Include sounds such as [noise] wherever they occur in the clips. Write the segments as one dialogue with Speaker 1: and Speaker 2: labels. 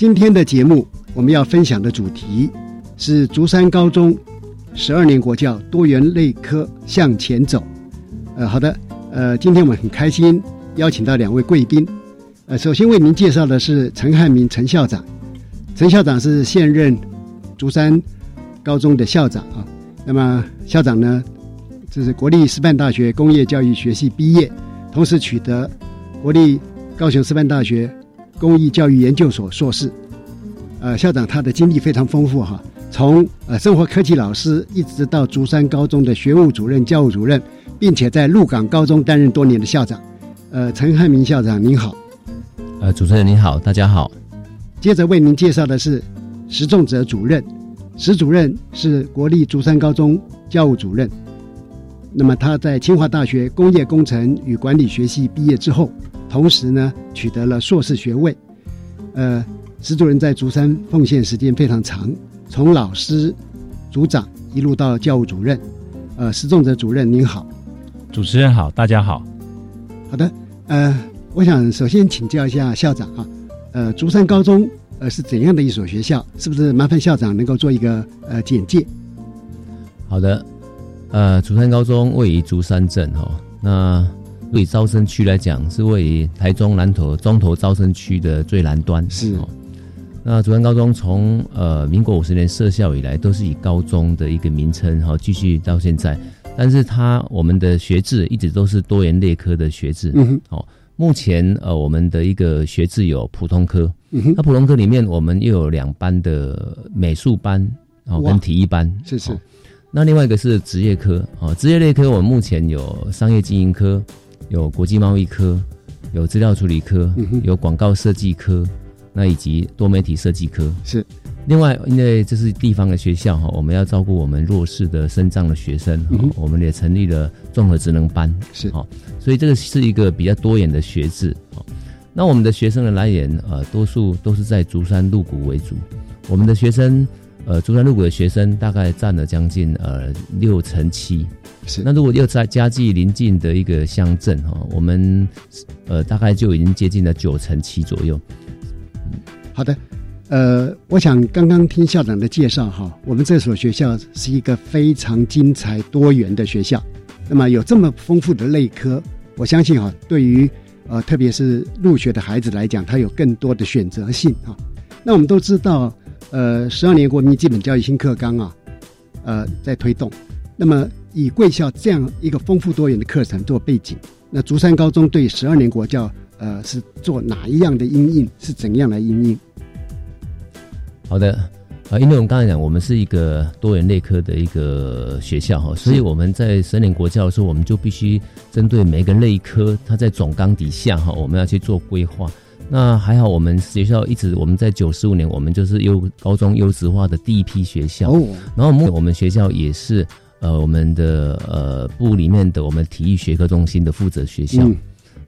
Speaker 1: 今天的节目我们要分享的主题是竹山高中十二年国教多元类科向前走。呃，好的，呃，今天我们很开心。邀请到两位贵宾，呃，首先为您介绍的是陈汉明陈校长。陈校长是现任竹山高中的校长啊。那么校长呢，这是国立师范大学工业教育学系毕业，同时取得国立高雄师范大学工艺教育研究所硕士。呃，校长他的经历非常丰富哈，从呃生活科技老师，一直到竹山高中的学务主任、教务主任，并且在鹿港高中担任多年的校长。呃，陈汉明校长您好，
Speaker 2: 呃，主持人您好，大家好。
Speaker 1: 接着为您介绍的是石仲哲主任，石主任是国立竹山高中教务主任。那么他在清华大学工业工程与管理学系毕业之后，同时呢取得了硕士学位。呃，石主任在竹山奉献时间非常长，从老师、组长一路到教务主任。呃，石仲哲主任您好，
Speaker 2: 主持人好，大家好。
Speaker 1: 好的，呃，我想首先请教一下校长啊，呃，竹山高中呃是怎样的一所学校？是不是麻烦校长能够做一个呃简介？
Speaker 2: 好的，呃，竹山高中位于竹山镇哈，那位于招生区来讲，是位于台中南投中投招生区的最南端。
Speaker 1: 是，
Speaker 2: 那竹山高中从呃民国五十年设校以来，都是以高中的一个名称哈，继续到现在。但是它我们的学制一直都是多元类科的学制，
Speaker 1: 嗯哼。
Speaker 2: 哦，目前呃我们的一个学制有普通科，嗯那普通科里面我们又有两班的美术班哦跟体育班，
Speaker 1: 是是，
Speaker 2: 那另外一个是职业科啊，职业类科我们目前有商业经营科，有国际贸易科，有资料处理科，有广告设计科，那以及多媒体设计科
Speaker 1: 是。
Speaker 2: 另外，因为这是地方的学校哈，我们要照顾我们弱势的生障的学生，我们也成立了综合职能班，
Speaker 1: 是
Speaker 2: 哈，所以这个是一个比较多元的学制。那我们的学生的来源，呃，多数都是在竹山鹿谷为主。我们的学生，呃，竹山鹿谷的学生大概占了将近呃六成七。
Speaker 1: 是。
Speaker 2: 那如果又在家具临近的一个乡镇哈，我们呃大概就已经接近了九成七左右。
Speaker 1: 好的。呃，我想刚刚听校长的介绍哈，我们这所学校是一个非常精彩多元的学校。那么有这么丰富的类科，我相信哈，对于呃特别是入学的孩子来讲，他有更多的选择性哈。那我们都知道，呃，十二年国民基本教育新课纲啊，呃，在推动。那么以贵校这样一个丰富多元的课程做背景，那竹山高中对十二年国教呃是做哪一样的应应？是怎样来应应？
Speaker 2: 好的，啊，因为我们刚才讲，我们是一个多元类科的一个学校哈，所以我们在十年国教的时候，我们就必须针对每个类科，它在总纲底下哈，我们要去做规划。那还好，我们学校一直我们在九十五年，我们就是优高中优质化的第一批学校。
Speaker 1: 哦，
Speaker 2: 然后目我们学校也是呃我们的呃部里面的我们体育学科中心的负责学校。
Speaker 1: 嗯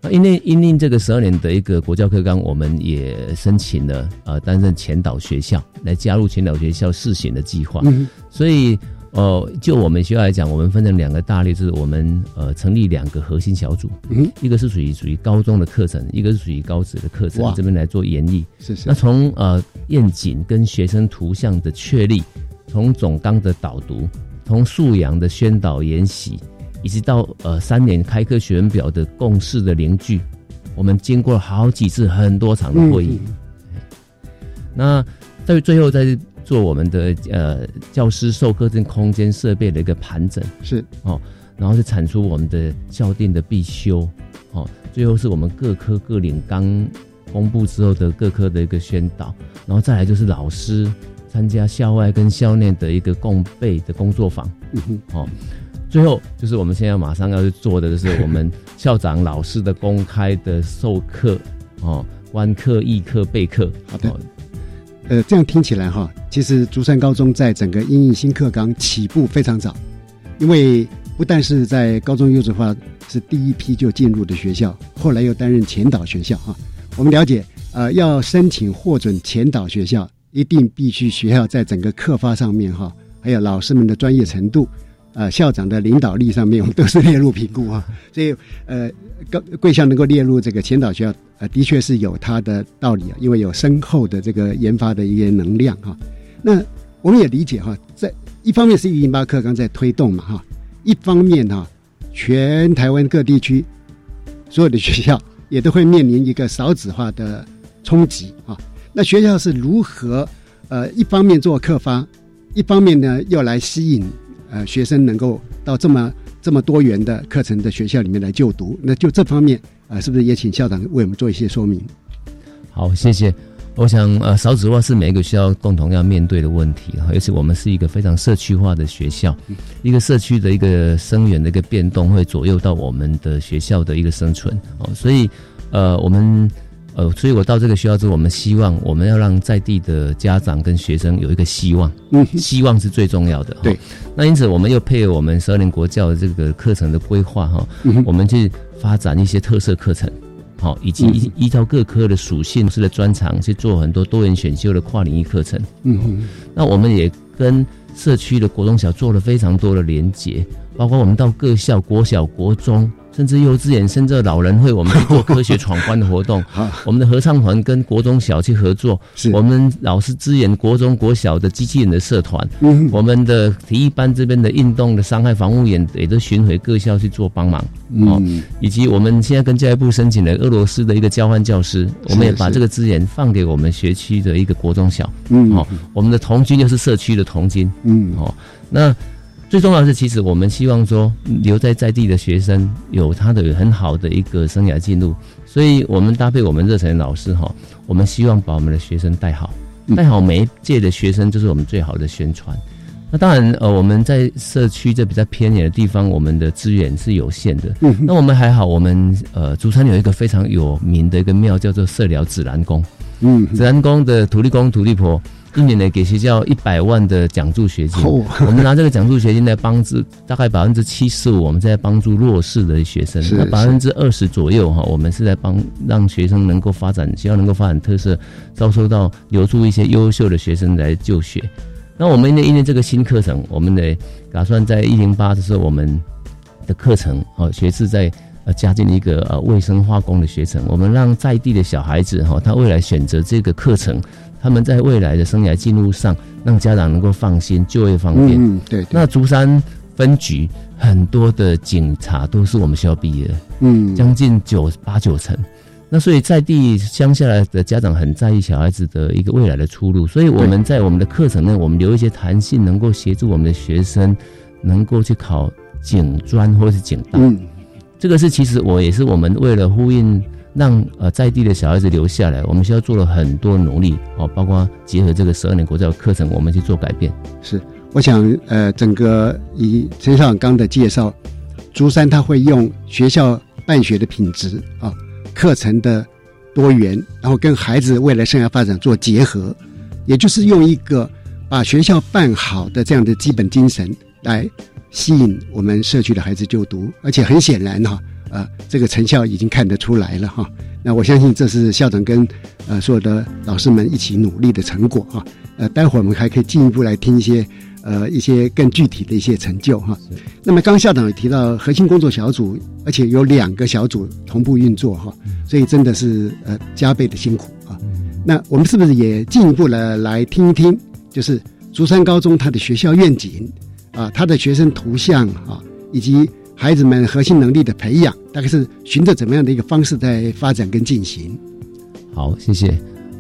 Speaker 2: 那因为因应这个十二年的一个国教课纲，我们也申请了呃担任前导学校来加入前导学校试行的计划。
Speaker 1: 嗯
Speaker 2: 所以呃就我们学校来讲，我们分成两个大类，就是我们呃成立两个核心小组，
Speaker 1: 嗯，
Speaker 2: 一个是属于属于高中的课程，一个是属于高职的课程，这边来做演绎。
Speaker 1: 是是。
Speaker 2: 那，从呃愿景跟学生图像的确立，从总纲的导读，从素养的宣导研习，以及到呃三年开课学员表的共识的凝聚，我们经过了好几次很多场的会议。
Speaker 1: 嗯
Speaker 2: 那在最后再做我们的呃教师授课跟空间设备的一个盘整。
Speaker 1: 是。
Speaker 2: 哦然后是产出我们的校定的必修，哦，最后是我们各科各领刚公布之后的各科的一个宣导，然后再来就是老师参加校外跟校内的一个共备的工作坊，
Speaker 1: 嗯哼。
Speaker 2: 哦，最后就是我们现在马上要去做的就是我们校长老师的公开的授课，哦，观课、议课、备课，
Speaker 1: 好的。
Speaker 2: 哦
Speaker 1: 呃，这样听起来哈，其实竹山高中在整个英语新课纲起步非常早，因为不但是在高中优质化是第一批就进入的学校，后来又担任前导学校哈。我们了解，呃，要申请获准前导学校，一定必须学校在整个课发上面哈，还有老师们的专业程度，呃，校长的领导力上面，我们都是列入评估啊。所以，呃，高贵校能够列入这个前导学校，呃，的确是有它的道理啊，因为有深厚的这个研发的一些能量哈。那我们也理解哈，在一方面是一零八课刚在推动嘛哈，一方面哈，全台湾各地区所有的学校也都会面临一个少子化的冲击啊。那学校是如何呃一方面做课发，一方面呢又来吸引呃学生能够到这么这么多元的课程的学校里面来就读？那就这方面啊、呃是不是也请校长为我们做一些说明？
Speaker 2: 好，谢谢。我想，呃，少子化是每一个学校共同要面对的问题哈，尤其我们是一个非常社区化的学校，一个社区的一个生源的一个变动会左右到我们的学校的一个生存哦，所以，呃，我们，呃，所以我到这个学校之后，我们希望我们要让在地的家长跟学生有一个希望，
Speaker 1: 嗯，
Speaker 2: 希望是最重要的。
Speaker 1: 对，
Speaker 2: 那因此我们又配合我们十二年国教的这个课程的规划哈，
Speaker 1: 嗯
Speaker 2: 我们去发展一些特色课程。好，以及依依照各科的属性、师的专长去做很多多元选修的跨领域课程。
Speaker 1: 嗯嗯
Speaker 2: 那我们也跟社区的国中小做了非常多的连结，包括我们到各校、国小、国中，甚至幼稚园，甚至老人会，我们去做科学闯关的活动。[laughs] 我们的合唱团跟国中小去合作，
Speaker 1: 是
Speaker 2: 我们老师支援国中、国小的机器人的社团，
Speaker 1: 嗯
Speaker 2: 我们的体育班这边的运动的伤害防护员也都巡回各校去做帮忙。哦
Speaker 1: 嗯
Speaker 2: 以及我们现在跟教育部申请了俄罗斯的一个交换教师，我们也把这个资源放给我们学区的一个国中小。
Speaker 1: 嗯
Speaker 2: 哦，我们的童军就是社区的童军。
Speaker 1: 嗯
Speaker 2: 哦，那最重要的是，其实我们希望说留在在地的学生有他的很好的一个生涯进入，所以我们搭配我们热忱的老师哈，我们希望把我们的学生带好，
Speaker 1: 嗯
Speaker 2: 带好每一届的学生就是我们最好的宣传。那当然，呃，我们在社区这比较偏远的地方，我们的资源是有限的。
Speaker 1: 嗯
Speaker 2: 那我们还好，我们呃，竹山有一个非常有名的一个庙，叫做社寮紫兰宫。
Speaker 1: 嗯
Speaker 2: 紫兰宫的土地公、土地婆，一年呢给学校一百万的奖助学金。
Speaker 1: 哦 [laughs]
Speaker 2: 我们拿这个奖助学金来帮助大概百分之七十五，我们在帮助弱势的学生；那百分之二十左右哈，我们是在帮让学生能够发展，学校能够发展特色，招收到留住一些优秀的学生来就学。那我们因为因为这个新课程，我们呢打算在一零八的时候，我们的课程哦学制在呃加进一个呃卫生化工的学程，我们让在地的小孩子哈、他未来选择这个课程，他们在未来的生涯进入上，让家长能够放心，就业方便。
Speaker 1: 嗯对对
Speaker 2: 那竹山分局很多的警察都是我们学校毕业的，
Speaker 1: 嗯
Speaker 2: 将近九八九成。那所以在地乡下来的家长很在意小孩子的一个未来的出路，所以我们在我们的课程内，我们留一些弹性，能够协助我们的学生能够去考警专或是警大。
Speaker 1: 嗯
Speaker 2: 这个是其实我也是我们为了呼应让呃在地的小孩子留下来，我们学校做了很多努力哦，包括结合这个十二年国教课程，我们去做改变。
Speaker 1: 是，我想呃，整个以陈校长刚的介绍，竹山他会用学校办学的品质啊，课程的多元，然后跟孩子未来生涯发展做结合，也就是用一个把学校办好的这样的基本精神来吸引我们社区的孩子就读，而且很显然哈，呃，这个成效已经看得出来了哈。那我相信这是校长跟呃所有的老师们一起努力的成果哈。呃，待会儿我们还可以进一步来听一些呃一些更具体的一些成就哈。那么刚校长也提到核心工作小组，而且有两个小组同步运作哈，所以真的是呃加倍的辛苦啊。那我们是不是也进一步的来听一听，就是竹山高中它的学校愿景啊，它的学生图像啊，以及孩子们核心能力的培养，大概是循着怎么样的一个方式在发展跟进行？
Speaker 2: 好，谢谢。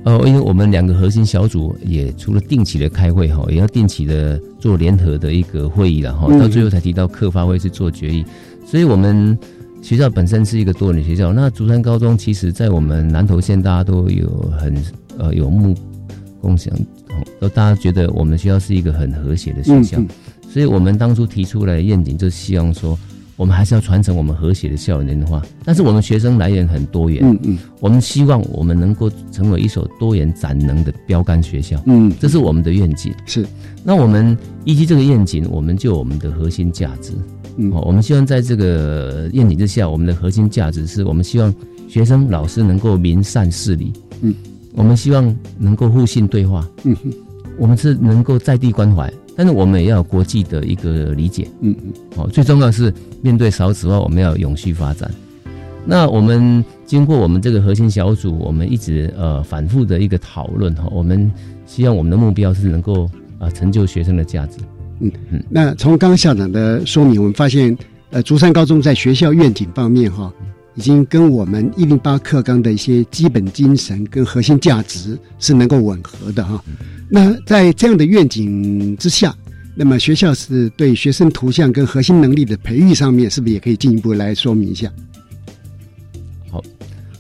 Speaker 2: 呃，因为我们两个核心小组也除了定期的开会哈，也要定期的做联合的一个会议了哈，到最后才提到课发会去做决议。所以，我们学校本身是一个多元学校。那竹山高中其实在我们南投县，大家都有很呃有目共享，都大家觉得我们学校是一个很和谐的学校。所以我们当初提出来的愿景，就希望说。我们还是要传承我们和谐的校园文化，但是我们学生来源很多元。嗯嗯，我们希望我们能够成为一所多元展能的标杆学校。嗯，这是我们的愿景。
Speaker 1: 是，
Speaker 2: 那我们依据这个愿景，我们就我们的核心价值。嗯，我们希望在这个愿景之下，我们的核心价值是我们希望学生、老师能够明善事理。嗯，我们希望能够互信对话。嗯哼，我们是能够在地关怀。但是我们也要有国际的一个理解，嗯嗯，好，最重要是面对少子化，我们要永续发展。那我们经过我们这个核心小组，我们一直呃反复的一个讨论哈，我们希望我们的目标是能够啊成就学生的价值。
Speaker 1: 嗯嗯，那从刚刚校长的说明，我们发现呃竹山高中在学校愿景方面哈，已经跟我们一零八课纲的一些基本精神跟核心价值是能够吻合的哈。那在这样的愿景之下，那么学校是对学生图像跟核心能力的培育上面，是不是也可以进一步来说明一下？
Speaker 2: 好，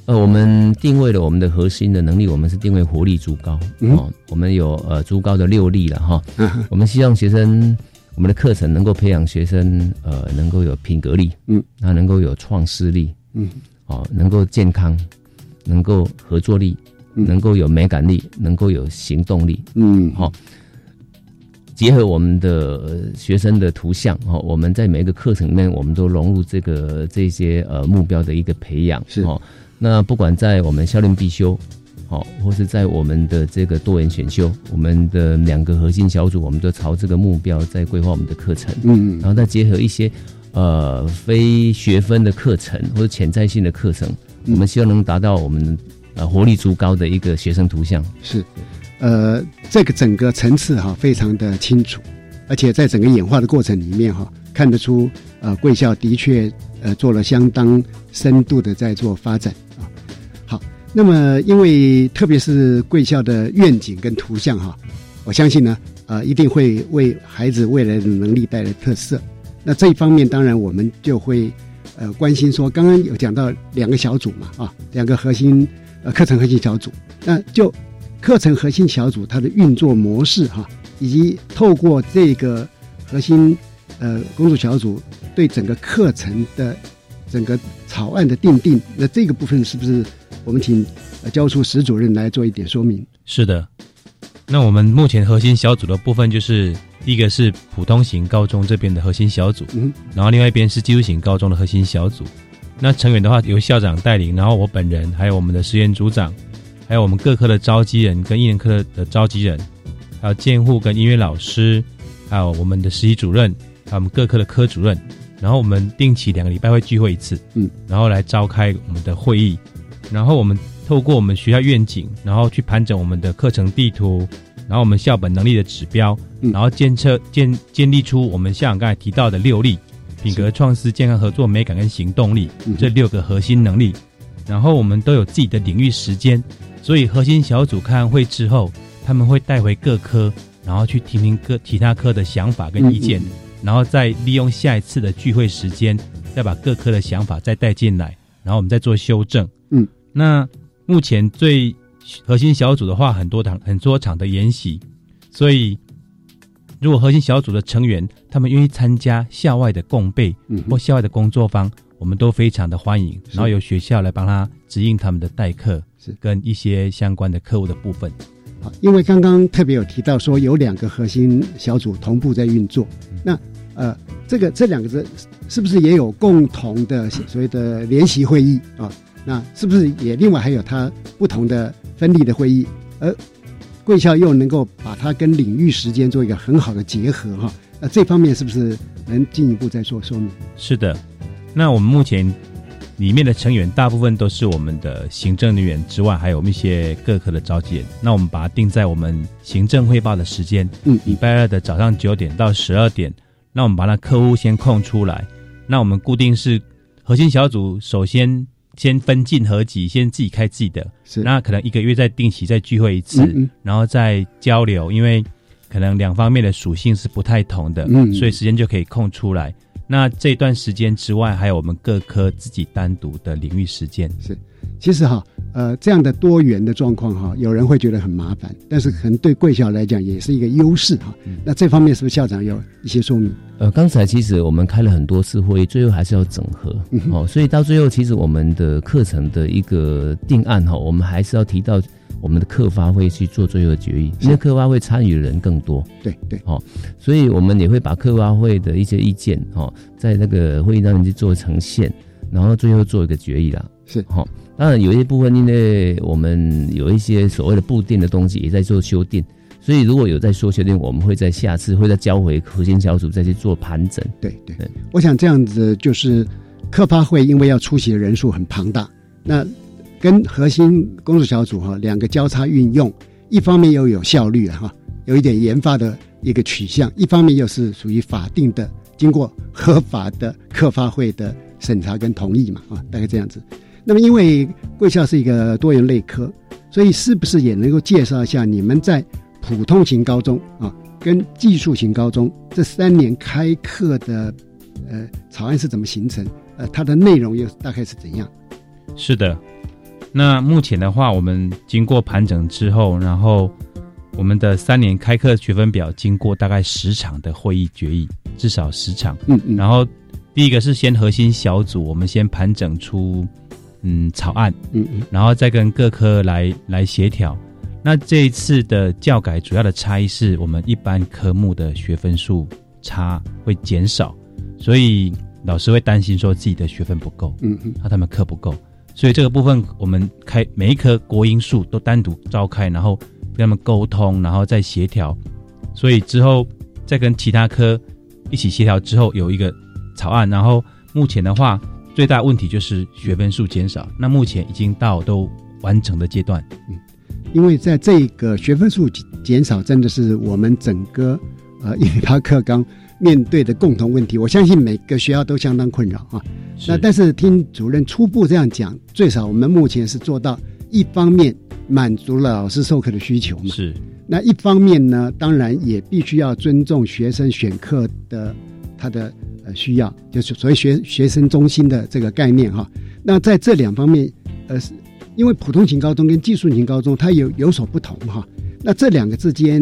Speaker 2: 呃，我们定位了我们的核心的能力，我们是定位活力足高哦，我们有呃足高的六力了哈。[laughs] 我们希望学生我们的课程能够培养学生呃能够有品格力，嗯，他能够有创思力，嗯，哦，能够健康，能够合作力。能够有美感力，能够有行动力，嗯，好，结合我们的学生的图像，哈，我们在每一个课程里面，我们都融入这个这些呃目标的一个培养，
Speaker 1: 是。哦。
Speaker 2: 那不管在我们校练必修，好，或是在我们的这个多元选修，我们的两个核心小组，我们都朝这个目标在规划我们的课程，嗯，然后再结合一些呃非学分的课程或者潜在性的课程，我们希望能达到我们。呃，活力足高的一个学生图像
Speaker 1: 是，呃，这个整个层次哈非常的清楚，而且在整个演化的过程里面哈，看得出呃贵校的确呃做了相当深度的在做发展啊。好，那么因为特别是贵校的愿景跟图像哈，我相信呢呃一定会为孩子未来的能力带来特色。那这一方面当然我们就会呃关心说，刚刚有讲到两个小组嘛啊，两个核心。呃，课程核心小组，那就课程核心小组它的运作模式哈，以及透过这个核心呃工作小组对整个课程的整个草案的定定，那这个部分是不是我们请教出史主任来做一点说明？
Speaker 3: 是的，那我们目前核心小组的部分就是一个是普通型高中这边的核心小组，嗯，然后另外一边是技术型高中的核心小组。那成员的话由校长带领，然后我本人，还有我们的实验组长，还有我们各科的召集人跟艺人科的召集人，还有监护跟音乐老师，还有我们的实习主任，还有我们各科的科主任，然后我们定期两个礼拜会聚会一次，嗯，然后来召开我们的会议，然后我们透过我们学校愿景，然后去盘整我们的课程地图，然后我们校本能力的指标，然后监测建建立出我们校长刚才提到的六力。品格创思、健康合作、美感跟行动力这六个核心能力，然后我们都有自己的领域时间，所以核心小组开完会之后，他们会带回各科，然后去听听各其他科的想法跟意见，然后再利用下一次的聚会时间，再把各科的想法再带进来，然后我们再做修正。嗯，那目前最核心小组的话，很多场很多场的研习，所以。如果核心小组的成员他们愿意参加校外的共备或校外的工作坊，我们都非常的欢迎，然后由学校来帮他指引他们的代课，
Speaker 1: 是
Speaker 3: 跟一些相关的客户的部分。
Speaker 1: 好，因为刚刚特别有提到说有两个核心小组同步在运作，那呃，这个这两个是是不是也有共同的所谓的联席会议啊？那是不是也另外还有它不同的分立的会议？而贵校又能够把它跟领域时间做一个很好的结合哈？那这方面是不是能进一步再做说明？
Speaker 3: 是的，那我们目前里面的成员大部分都是我们的行政人员之外，还有我们一些各科的召集人。那我们把它定在我们行政汇报的时间，
Speaker 1: 嗯，
Speaker 3: 礼拜二的早上九点到十二点。那我们把那客户先空出来，那我们固定是核心小组首先。先分进合集，先自己开自己的，
Speaker 1: 是。
Speaker 3: 那可能一个月再定期再聚会一次，然后再交流，因为可能两方面的属性是不太同的，嗯，所以时间就可以空出来。那这段时间之外，还有我们各科自己单独的领域时间。
Speaker 1: 是，其实哈，呃，这样的多元的状况哈，有人会觉得很麻烦，但是可能对贵校来讲也是一个优势哈。那这方面是不是校长有一些说明？
Speaker 2: 呃，刚才其实我们开了很多次会议，最后还是要整合哦，所以到最后其实我们的课程的一个定案哈，我们还是要提到我们的课发会去做最后的决议，因为课发会参与的人更多，
Speaker 1: 对对，
Speaker 2: 哦，所以我们也会把课发会的一些意见哈，在那个会议当中去做呈现，然后最后做一个决议啦，
Speaker 1: 是。
Speaker 2: 哈，当然有一些部分因为我们有一些所谓的固定的东西也在做修订。所以如果有在说修订，我们会在下次会再交回核心小组再去做盘整。
Speaker 1: 对对，我想这样子就是科发会，因为要出席的人数很庞大，那跟核心工作小组哈两个交叉运用，一方面又有效率哈，有一点研发的一个取向，一方面又是属于法定的，经过合法的科发会的审查跟同意嘛啊，大概这样子。那么因为贵校是一个多元类科，所以是不是也能够介绍一下你们在？普通型高中啊，跟技术型高中这三年开课的呃草案是怎么形成？呃，它的内容又大概是怎样？
Speaker 3: 是的，那目前的话，我们经过盘整之后，然后我们的三年开课学分表经过大概十场的会议决议，至少十场。
Speaker 1: 嗯嗯。
Speaker 3: 然后第一个是先核心小组，我们先盘整出嗯草案，
Speaker 1: 嗯嗯，
Speaker 3: 然后再跟各科来来协调。那这一次的教改主要的差异是我们一般科目的学分数差会减少，所以老师会担心说自己的学分不够，
Speaker 1: 嗯嗯，
Speaker 3: 怕他们课不够，所以这个部分我们开每一科国英数都单独召开，然后跟他们沟通，然后再协调，所以之后再跟其他科一起协调之后有一个草案，然后目前的话最大问题就是学分数减少，那目前已经到都完成的阶段，
Speaker 1: 嗯。因为在这个学分数减少，真的是我们整个呃 [laughs] 一八课纲面对的共同问题。我相信每个学校都相当困扰啊。那但是听主任初步这样讲，最少我们目前是做到一方面满足了老师授课的需求嘛。
Speaker 3: 是。
Speaker 1: 那一方面呢，当然也必须要尊重学生选课的他的呃需要，就是所谓学学生中心的这个概念哈。那在这两方面，呃是。因为普通型高中跟技术型高中它有有所不同哈，那这两个之间，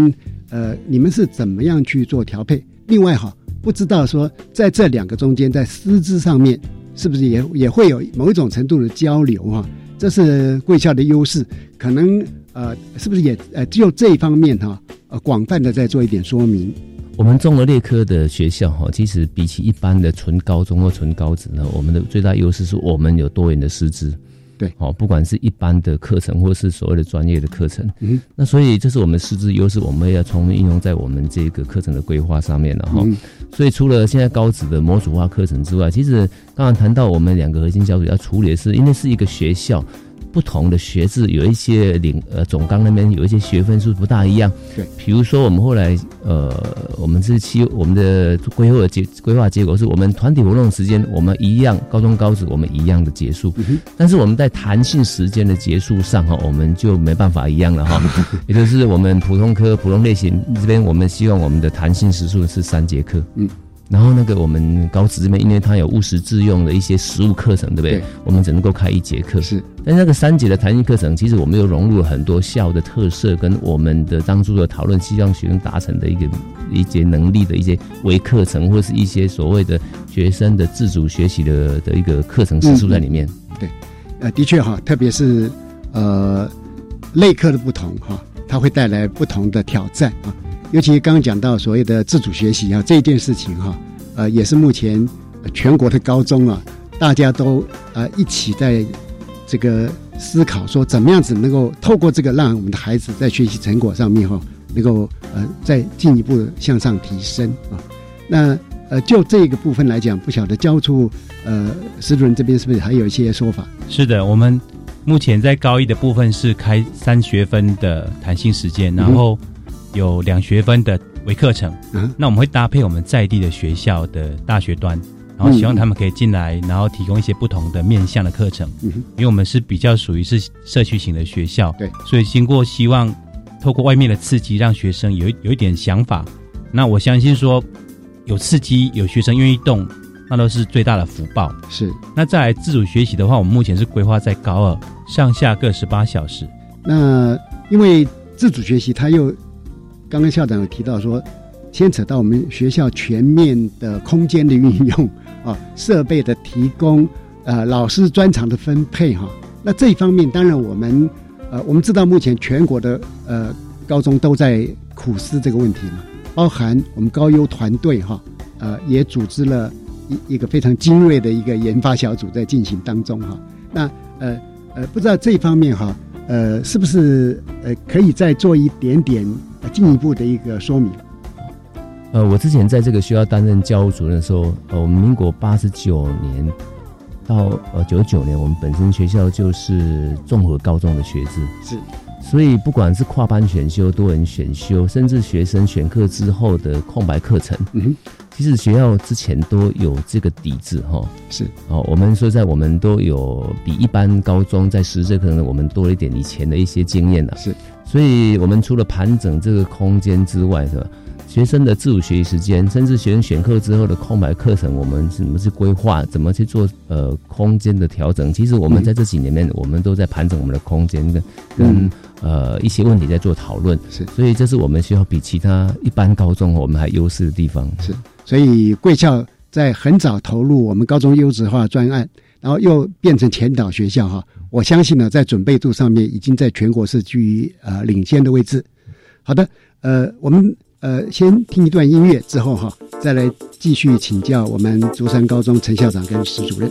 Speaker 1: 呃，你们是怎么样去做调配？另外哈，不知道说在这两个中间，在师资上面是不是也也会有某一种程度的交流哈？这是贵校的优势，可能呃，是不是也呃，就这一方面哈，呃，广泛的再做一点说明。
Speaker 2: 我们综合列科的学校哈，其实比起一般的纯高中或纯高职呢，我们的最大优势是我们有多元的师资。
Speaker 1: 对，
Speaker 2: 好，不管是一般的课程，或是所谓的专业的课程，
Speaker 1: 嗯，
Speaker 2: 那所以这是我们师资优势，我们要充分运用在我们这个课程的规划上面了哈。所以除了现在高职的模组化课程之外，其实刚刚谈到我们两个核心小组要处理的是，因为是一个学校。不同的学制有一些领呃总纲那边有一些学分数不大一样，
Speaker 1: 对，
Speaker 2: 比如说我们后来呃我们是期我们的规划结规划结果是我们团体活动时间我们一样高中高职我们一样的结束，但是我们在弹性时间的结束上哈我们就没办法一样了哈，[laughs] 也就是我们普通科普通类型这边我们希望我们的弹性时数是三节课，
Speaker 1: 嗯，
Speaker 2: 然后那个我们高职这边，因为它有务实自用的一些实物课程，对不对？
Speaker 1: 对
Speaker 2: 我们只能够开一节课。
Speaker 1: 是，
Speaker 2: 但那个三节的弹性课程，其实我们又融入了很多校的特色，跟我们的当初的讨论，希望学生达成的一个一些能力的一些微课程，或是一些所谓的学生的自主学习的的一个课程时数在里面。
Speaker 1: 对，呃，的确哈，特别是呃类课的不同哈，它会带来不同的挑战啊。尤其刚刚讲到所谓的自主学习啊这件事情哈，呃，也是目前全国的高中啊，大家都呃一起在这个思考说，怎么样子能够透过这个，让我们的孩子在学习成果上面哈，能够呃再进一步向上提升啊。那呃，就这个部分来讲，不晓得教处呃石主任这边是不是还有一些说法？
Speaker 3: 是的，我们目前在高一的部分是开三学分的弹性时间，然后有两学分的微课程。
Speaker 1: 嗯，
Speaker 3: 那我们会搭配我们在地的学校的大学端，然后希望他们可以进来，然后提供一些不同的面向的课程。
Speaker 1: 嗯，
Speaker 3: 因为我们是比较属于是社区型的学校，
Speaker 1: 对，
Speaker 3: 所以经过希望透过外面的刺激，让学生有有一点想法。那我相信说，有刺激，有学生愿意动，那都是最大的福报。
Speaker 1: 是。
Speaker 3: 那再来自主学习的话，我们目前是规划在高二上下各十八小时。
Speaker 1: 那因为自主学习，他又刚刚校长有提到说，牵扯到我们学校全面的空间的运用啊，设备的提供，呃，老师专长的分配哈。那这一方面，当然我们呃，我们知道目前全国的呃高中都在苦思这个问题嘛，包含我们高优团队哈，呃，也组织了一一个非常精锐的一个研发小组在进行当中哈。那呃呃，不知道这方面哈。呃，是不是呃可以再做一点点进一步的一个说明？
Speaker 2: 呃，我之前在这个学校担任教务主任的时候，呃，我们民国八十九年到呃九九年，我们本身学校就是综合高中的学制，
Speaker 1: 是，
Speaker 2: 所以不管是跨班选修、多人选修，甚至学生选课之后的空白课程，
Speaker 1: 嗯。
Speaker 2: 其实学校之前都有这个底子哈，
Speaker 1: 是。
Speaker 2: 哦，我们说在我们都有比一般高中在实质可能我们多了一点以前的一些经验了，
Speaker 1: 是，
Speaker 2: 所以我们除了盘整这个空间之外，是吧？学生的自主学习时间，甚至学生选课之后的空白课程，我们怎么去规划，怎么去做呃空间的调整？其实我们在这几年面，我们都在盘整我们的空间跟跟呃一些问题在做讨论，
Speaker 1: 是，
Speaker 2: 所以这是我们学校比其他一般高中我们还优势的地方，
Speaker 1: 是。所以贵校在很早投入我们高中优质化专案，然后又变成前导学校哈，我相信呢，在准备度上面已经在全国是居于呃领先的位置。好的，呃，我们呃先听一段音乐之后哈，再来继续请教我们竹山高中陈校长跟史主任。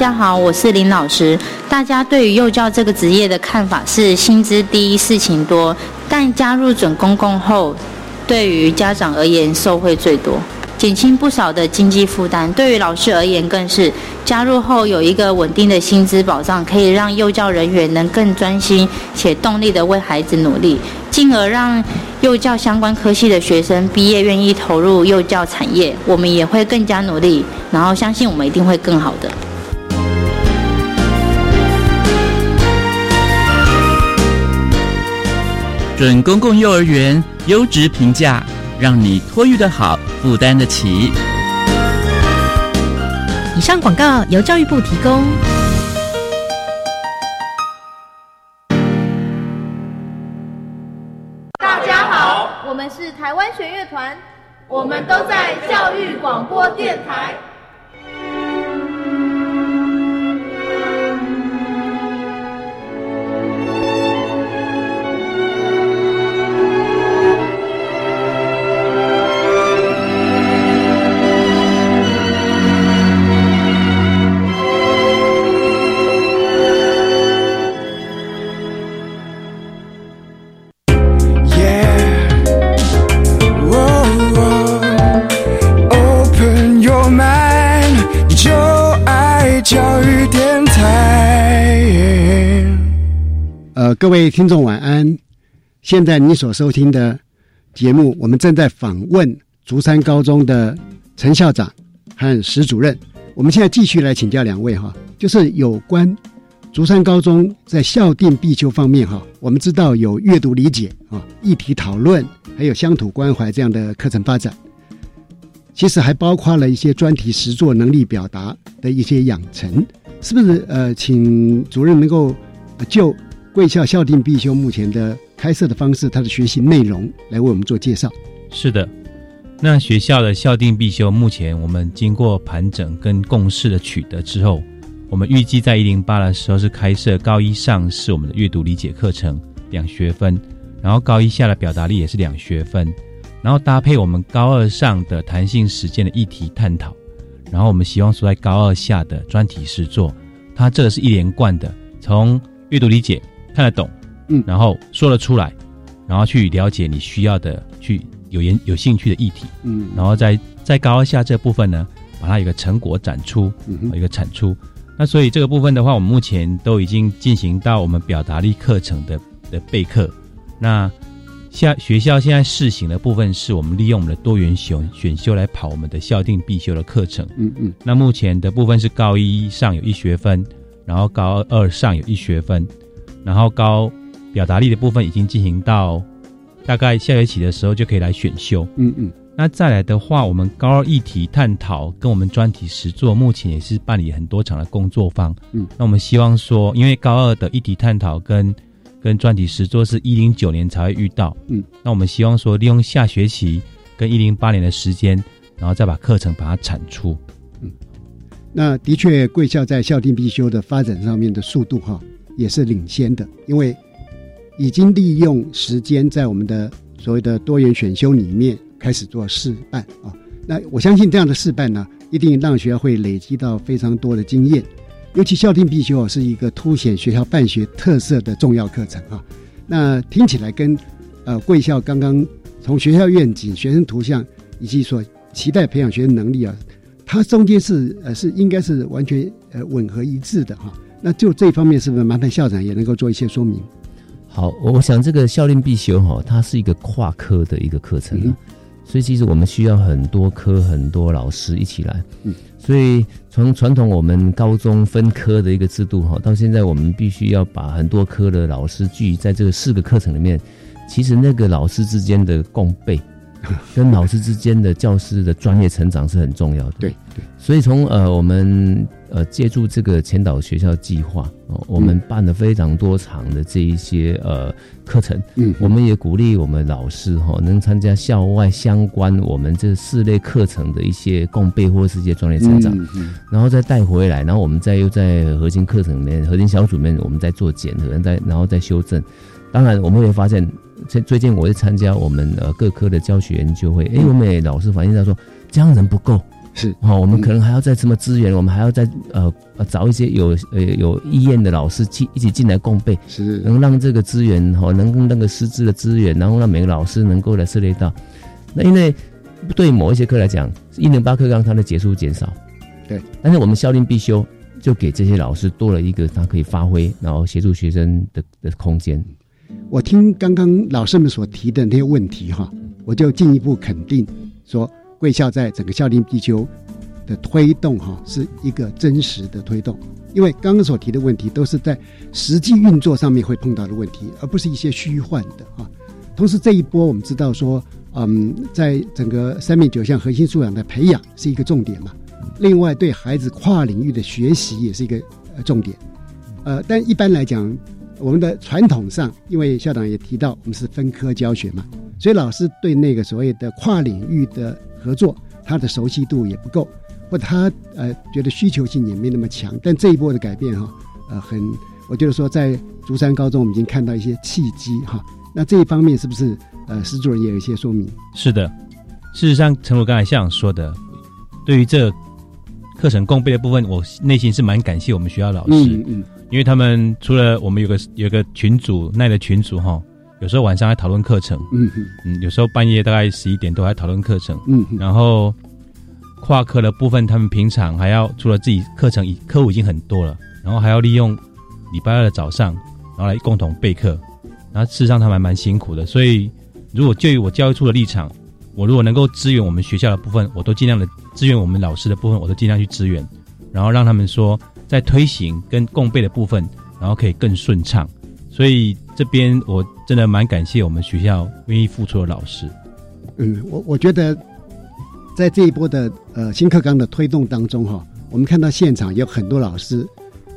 Speaker 4: 家好，我是林老师。大家对于幼教这个职业的看法是薪资低、事情多，但加入准公共后，对于家长而言受惠最多，减轻不少的经济负担。对于老师而言，更是加入后有一个稳定的薪资保障，可以让幼教人员能更专心且动力的为孩子努力，进而让幼教相关科系的学生毕业愿意投入幼教产业。我们也会更加努力，然后相信我们一定会更好的。
Speaker 5: 准公共幼儿园优质评价，让你托育的好，负担得起。
Speaker 6: 以上广告由教育部提供。
Speaker 7: 大家好，我们是台湾学乐团，我们都在教育广播电台。
Speaker 1: 各位听众晚安！现在你所收听的节目，我们正在访问竹山高中的陈校长和石主任。我们现在继续来请教两位哈，就是有关竹山高中在校定必修方面哈，我们知道有阅读理解啊、议题讨论，还有乡土关怀这样的课程发展。其实还包括了一些专题实作能力表达的一些养成，是不是？呃，请主任能够就。贵校校定必修目前的开设的方式，它的学习内容来为我们做介绍。
Speaker 3: 是的，那学校的校定必修目前我们经过盘整跟共识的取得之后，我们预计在一零八的时候是开设高一上是我们的阅读理解课程两学分，然后高一下的表达力也是两学分，然后搭配我们高二上的弹性实践的议题探讨，然后我们希望说在高二下的专题实作，它这个是一连贯的，从阅读理解。看得懂，嗯，然后说得出来，然后去了解你需要的、去有研有兴趣的议题，嗯，然后在在高二下这部分呢，把它有个成果展出，嗯一个产出。那所以这个部分的话，我们目前都已经进行到我们表达力课程的的备课。那下学校现在试行的部分，是我们利用我们的多元选选修来跑我们的校定必修的课程。嗯嗯。那目前的部分是高一上有一学分，然后高二上有一学分。然后高表达力的部分已经进行到大概下学期的时候就可以来选修。嗯嗯。那再来的话，我们高二议题探讨跟我们专题实作，目前也是办理很多场的工作坊。嗯。那我们希望说，因为高二的议题探讨跟跟专题实作是一零九年才会遇到。嗯。那我们希望说，利用下学期跟一零八年的时间，然后再把课程把它产出。
Speaker 1: 嗯。那的确，贵校在校定必修的发展上面的速度哈。也是领先的，因为已经利用时间在我们的所谓的多元选修里面开始做示范啊。那我相信这样的示范呢，一定让学校会累积到非常多的经验。尤其校定必修是一个凸显学校办学特色的重要课程啊。那听起来跟呃贵校刚刚从学校愿景、学生图像以及所期待培养学生能力啊，它中间是呃是应该是完全呃吻合一致的哈。那就这方面，是不是麻烦校长也能够做一些说明？
Speaker 2: 好，我想这个校令必修哈，它是一个跨科的一个课程，所以其实我们需要很多科、很多老师一起来。嗯，所以从传统我们高中分科的一个制度哈，到现在我们必须要把很多科的老师聚在这个四个课程里面，其实那个老师之间的共备，[laughs] 跟老师之间的教师的专业成长是很重要的。
Speaker 1: 对对，
Speaker 2: 所以从呃我们呃借助这个前导学校计划哦，我们办了非常多场的这一些呃课程。
Speaker 1: 嗯，
Speaker 2: 我们也鼓励我们老师哈能参加校外相关我们这四类课程的一些共备或是一些专业成长，然后再带回来，然后我们再又在核心课程里面、核心小组里面，我们再做检核，再然后再修正。当然，我们会发现，最最近我会参加我们呃各科的教学研究会，哎，我们也老师反映到说，这样人不够，
Speaker 1: 是
Speaker 2: 哦，我们可能还要再什么资源，我们还要再呃呃找一些有呃有意愿的老师去一起进来共备，
Speaker 1: 是
Speaker 2: 能让这个资源哈，能那个师资的资源，然后让每个老师能够来涉猎到。那因为对某一些课来讲，一零八课纲它的节数减少，
Speaker 1: 对，
Speaker 2: 但是我们校令必修，就给这些老师多了一个他可以发挥，然后协助学生的的空间。
Speaker 1: 我听刚刚老师们所提的那些问题哈，我就进一步肯定说，贵校在整个校定必修的推动哈，是一个真实的推动。因为刚刚所提的问题都是在实际运作上面会碰到的问题，而不是一些虚幻的啊。同时这一波我们知道说，嗯，在整个三面九项核心素养的培养是一个重点嘛。另外，对孩子跨领域的学习也是一个重点。呃，但一般来讲。我们的传统上，因为校长也提到，我们是分科教学嘛，所以老师对那个所谓的跨领域的合作，他的熟悉度也不够，或者他呃觉得需求性也没那么强。但这一波的改变哈，呃，很，我觉得说在竹山高中，我们已经看到一些契机哈。那这一方面是不是呃，石主任也有一些说明？
Speaker 3: 是的，事实上，陈如刚才校长说的，对于这课程共备的部分，我内心是蛮感谢我们学校老师。
Speaker 1: 嗯嗯。
Speaker 3: 因为他们除了我们有个有个群组那的群组哈，有时候晚上还讨论课程，
Speaker 1: 嗯
Speaker 3: 嗯，有时候半夜大概十一点多还讨论课程，
Speaker 1: 嗯，
Speaker 3: 然后跨课的部分，他们平常还要除了自己课程已课务已经很多了，然后还要利用礼拜二的早上，然后来共同备课，然后事实上他们还蛮辛苦的，所以如果就于我教育处的立场，我如果能够支援我们学校的部分，我都尽量的支援我们老师的部分，我都尽量去支援，然后让他们说。在推行跟共备的部分，然后可以更顺畅，所以这边我真的蛮感谢我们学校愿意付出的老师。
Speaker 1: 嗯，我我觉得在这一波的呃新课纲的推动当中哈，我们看到现场有很多老师，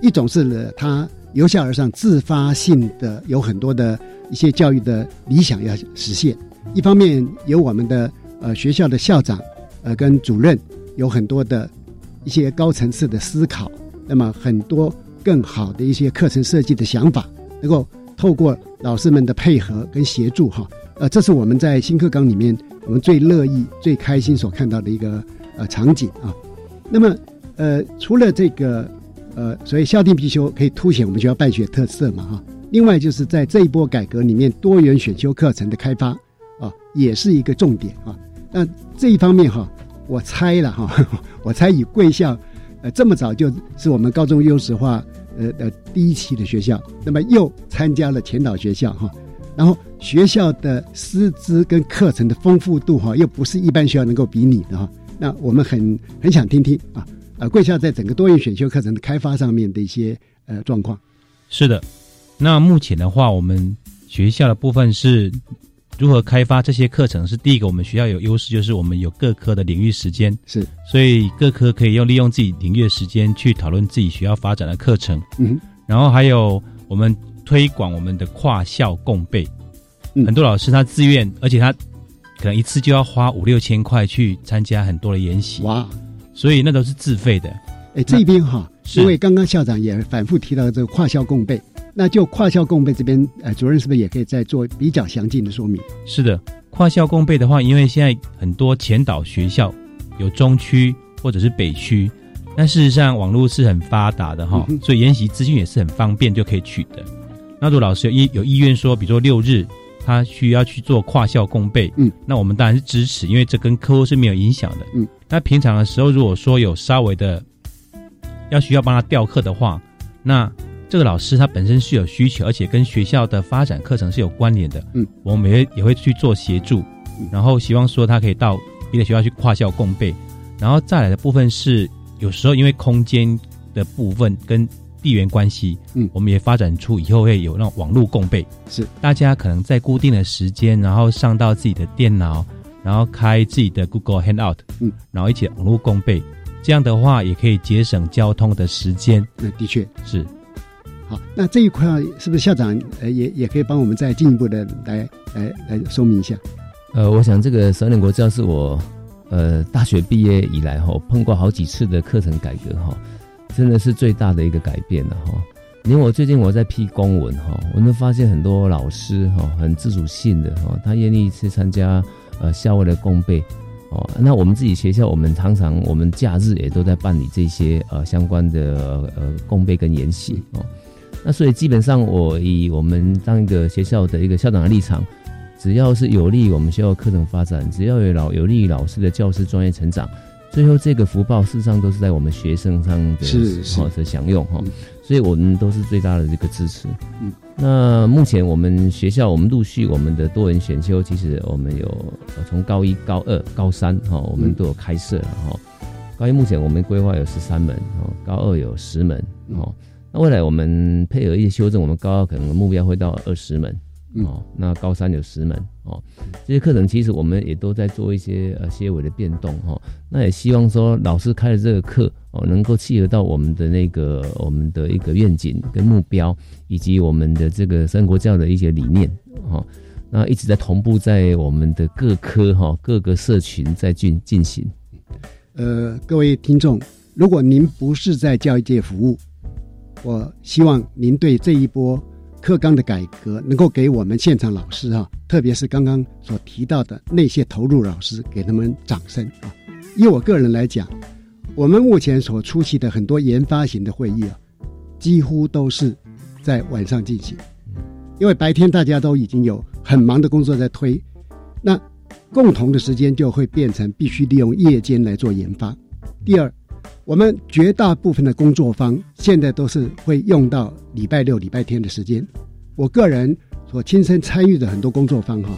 Speaker 1: 一种是他由下而上自发性的有很多的一些教育的理想要实现，一方面有我们的呃学校的校长呃跟主任有很多的一些高层次的思考。那么很多更好的一些课程设计的想法，能够透过老师们的配合跟协助哈，呃，这是我们在新课纲里面我们最乐意、最开心所看到的一个呃场景啊。那么呃，除了这个呃，所以校定必修可以凸显我们学校办学特色嘛哈。另外就是在这一波改革里面，多元选修课程的开发啊，也是一个重点啊。那这一方面哈，我猜了哈，[laughs] 我猜以贵校。呃，这么早就是我们高中优质化呃的第一期的学校，那么又参加了前导学校哈，然后学校的师资跟课程的丰富度哈，又不是一般学校能够比拟的哈。那我们很很想听听啊，呃，贵校在整个多元选修课程的开发上面的一些呃状况。
Speaker 3: 是的，那目前的话，我们学校的部分是。如何开发这些课程是第一个，我们学校有优势，就是我们有各科的领域时间，
Speaker 1: 是，
Speaker 3: 所以各科可以用利用自己领域的时间去讨论自己学校发展的课程。
Speaker 1: 嗯，
Speaker 3: 然后还有我们推广我们的跨校共备，很多老师他自愿，而且他可能一次就要花五六千块去参加很多的研习，
Speaker 1: 哇，
Speaker 3: 所以那都是自费的。
Speaker 1: 哎，这边哈，因为刚刚校长也反复提到这个跨校共备。那就跨校共备这边，呃，主任是不是也可以再做比较详尽的说明？
Speaker 3: 是的，跨校共备的话，因为现在很多前导学校有中区或者是北区，那事实上网络是很发达的哈，所以研习资讯也是很方便就可以取得。那如果老师有意有意愿说，比如说六日他需要去做跨校共备，
Speaker 1: 嗯，
Speaker 3: 那我们当然是支持，因为这跟客户是没有影响的，
Speaker 1: 嗯。
Speaker 3: 那平常的时候，如果说有稍微的要需要帮他调课的话，那这个老师他本身是有需求，而且跟学校的发展课程是有关联的。
Speaker 1: 嗯，
Speaker 3: 我们也也会去做协助，然后希望说他可以到别的学校去跨校共备。然后再来的部分是，有时候因为空间的部分跟地缘关系，嗯，我们也发展出以后会有那种网络共备，
Speaker 1: 是
Speaker 3: 大家可能在固定的时间，然后上到自己的电脑，然后开自己的 Google Hangout，嗯，然后一起网络共备，这样的话也可以节省交通的时间。
Speaker 1: 那的确
Speaker 3: 是。
Speaker 1: 好，那这一块是不是校长呃也也可以帮我们再进一步的来来来说明一下？
Speaker 2: 呃，我想这个十二年国教是我呃大学毕业以来哈碰过好几次的课程改革哈。真的是最大的一个改变了哈！因为我最近我在批公文哈，我就发现很多老师哈很自主性的哈，他愿意去参加呃校外的公备哦。那我们自己学校，我们常常我们假日也都在办理这些呃相关的呃公备跟研习哦。那所以基本上我以我们当一个学校的一个校长的立场，只要是有利于我们学校课程发展，只要有老有利于老师的教师专业成长。最后，这个福报事实上都是在我们学生上的好的享用哈，所以我们都是最大的这个支持。嗯，那目前我们学校，我们陆续我们的多人选修，其实我们有从高一、高二、高三哈，我们都有开设了哈。高一目前我们规划有十三门哦，高二有十门哦。那未来我们配合一些修正，我们高二可能目标会到二十门。哦，那高三有十门哦，这些课程其实我们也都在做一些呃些微的变动哈。那也希望说老师开的这个课哦，能够契合到我们的那个我们的一个愿景跟目标，以及我们的这个三国教的一些理念哦。那一直在同步在我们的各科哈各个社群在进进行。
Speaker 1: 呃，各位听众，如果您不是在教育界服务，我希望您对这一波。课纲的改革能够给我们现场老师哈，特别是刚刚所提到的那些投入老师，给他们掌声啊！以我个人来讲，我们目前所出席的很多研发型的会议啊，几乎都是在晚上进行，因为白天大家都已经有很忙的工作在推，那共同的时间就会变成必须利用夜间来做研发。第二。我们绝大部分的工作方现在都是会用到礼拜六、礼拜天的时间。我个人所亲身参与的很多工作方哈，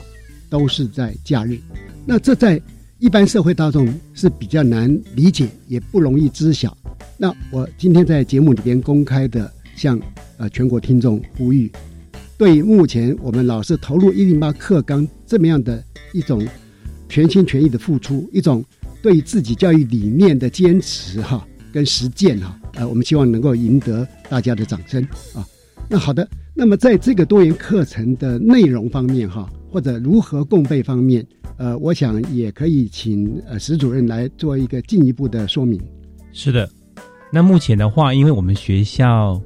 Speaker 1: 都是在假日。那这在一般社会大众是比较难理解，也不容易知晓。那我今天在节目里边公开的向呃全国听众呼吁，对目前我们老师投入一零八课纲这么样的一种全心全意的付出，一种。对自己教育理念的坚持哈，跟实践哈，呃，我们希望能够赢得大家的掌声啊。那好的，那么在这个多元课程的内容方面哈，或者如何共备方面，呃，我想也可以请呃石主任来做一个进一步的说明。
Speaker 3: 是的，那目前的话，因为我们学校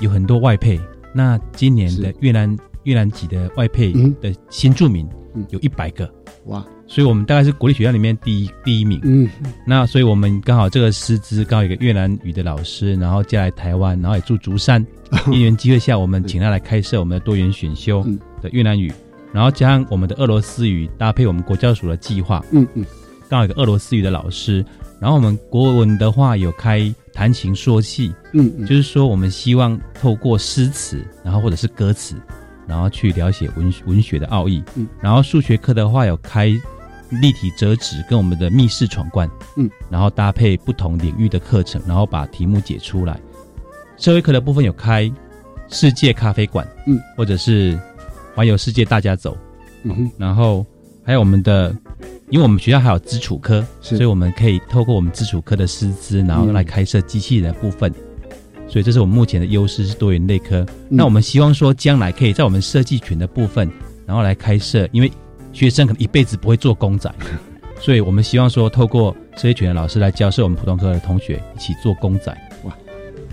Speaker 3: 有很多外配，那今年的越南越南籍的外配的新住民有一百个，哇。所以我们大概是国立学校里面第一第一名。嗯，那所以我们刚好这个师资刚好一个越南语的老师，然后嫁来台湾，然后也住竹山。[laughs] 因缘机会下，我们请他来开设我们的多元选修的越南语，然后加上我们的俄罗斯语，搭配我们国教署的计划。嗯嗯，刚好一个俄罗斯语的老师，然后我们国文的话有开弹琴说戏。嗯嗯，就是说我们希望透过诗词，然后或者是歌词，然后去了解文文学的奥义。嗯，然后数学课的话有开。立体折纸跟我们的密室闯关，嗯，然后搭配不同领域的课程，然后把题目解出来。社会课的部分有开世界咖啡馆，嗯，或者是环游世界大家走，嗯哼，然后还有我们的，因为我们学校还有基础科，所以我们可以透过我们基础科的师资，然后来开设机器人的部分。所以这是我们目前的优势是多元类科。那我们希望说将来可以在我们设计群的部分，然后来开设，因为。学生可能一辈子不会做公仔，[laughs] 所以我们希望说，透过这些群的老师来教授我们普通科的同学一起做公仔。哇，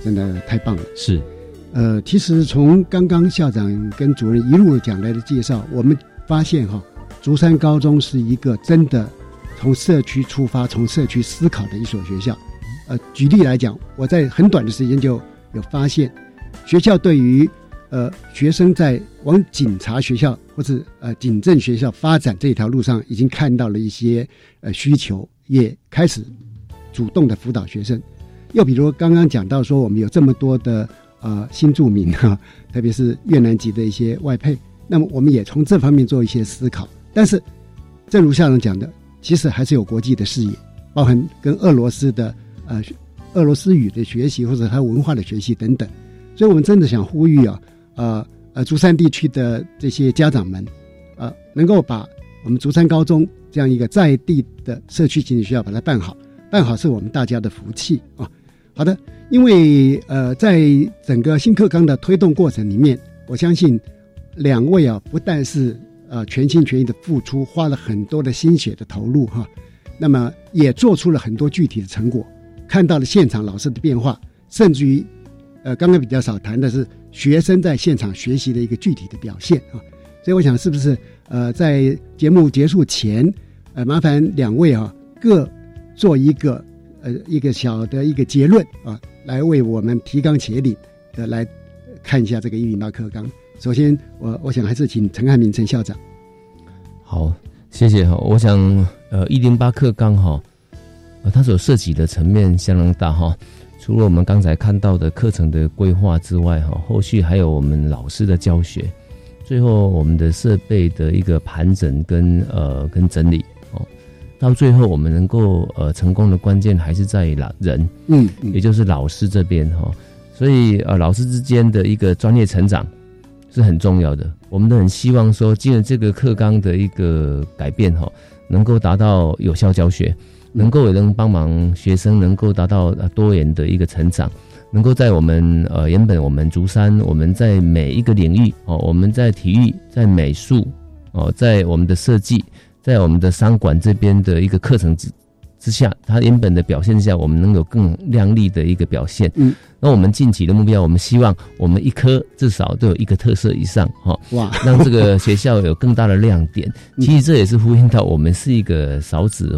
Speaker 1: 真的太棒了！
Speaker 3: 是，
Speaker 1: 呃，其实从刚刚校长跟主任一路讲来的介绍，我们发现哈，竹山高中是一个真的从社区出发、从社区思考的一所学校。呃，举例来讲，我在很短的时间就有发现，学校对于呃，学生在往警察学校或者呃警政学校发展这条路上，已经看到了一些呃需求，也开始主动的辅导学生。又比如刚刚讲到说，我们有这么多的呃新住民哈，特别是越南籍的一些外配，那么我们也从这方面做一些思考。但是，正如校长讲的，其实还是有国际的视野，包含跟俄罗斯的呃。俄罗斯语的学习或者他文化的学习等等。所以我们真的想呼吁啊，呃呃，竹山地区的这些家长们，呃，能够把我们竹山高中这样一个在地的社区型学校把它办好，办好是我们大家的福气啊。好的，因为呃，在整个新课纲的推动过程里面，我相信两位啊，不但是呃全心全意的付出，花了很多的心血的投入哈，那么也做出了很多具体的成果，看到了现场老师的变化，甚至于呃刚刚比较少谈的是学生在现场学习的一个具体的表现啊，所以我想是不是呃在节目结束前，呃麻烦两位啊各做一个。呃，一个小的一个结论啊，来为我们提纲挈领的来看一下这个一零八课纲。首先，我我想还是请陈汉明陈校长。
Speaker 2: 好，谢谢哈。我想，呃，一零八课纲哈，呃，它所涉及的层面相当大哈。除了我们刚才看到的课程的规划之外哈，后续还有我们老师的教学，最后我们的设备的一个盘整跟呃跟整理哦。到最后，我们能够呃成功的关键还是在老人，
Speaker 1: 嗯，
Speaker 2: 也就是老师这边哈。所以呃，老师之间的一个专业成长是很重要的。我们都很希望说，借着这个课纲的一个改变哈，能够达到有效教学，能够也能帮忙学生能够达到多元的一个成长，能够在我们呃原本我们竹山，我们在每一个领域哦，我们在体育、在美术哦，在我们的设计。在我们的商管这边的一个课程之之下，它原本的表现下，我们能有更亮丽的一个表现。
Speaker 1: 嗯，
Speaker 2: 那我们近期的目标，我们希望我们一科至少都有一个特色以上，哈，
Speaker 1: 哇，
Speaker 2: 让这个学校有更大的亮点。[laughs] 其实这也是呼应到我们是一个少子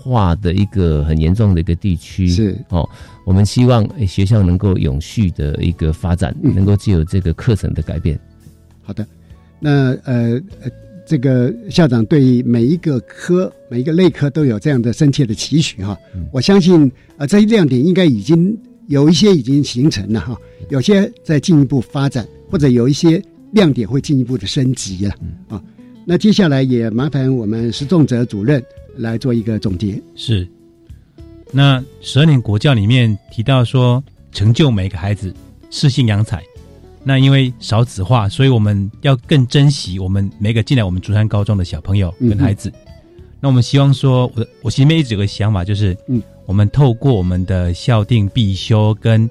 Speaker 2: 化的一个很严重的一个地区，
Speaker 1: 是
Speaker 2: 哦，我们希望学校能够永续的一个发展，能够具有这个课程的改变。
Speaker 1: 好的，那呃呃。这个校长对每一个科、每一个类科都有这样的深切的期许哈。我相信啊，这一亮点应该已经有一些已经形成了哈，有些在进一步发展，或者有一些亮点会进一步的升级了啊。那接下来也麻烦我们石仲哲主任来做一个总结。
Speaker 3: 是，那十二年国教里面提到说，成就每个孩子，适性扬才。那因为少子化，所以我们要更珍惜我们每个进来我们竹山高中的小朋友跟孩子。那我们希望说，我我心里面一直有个想法，就是，
Speaker 1: 嗯，
Speaker 3: 我们透过我们的校定必修跟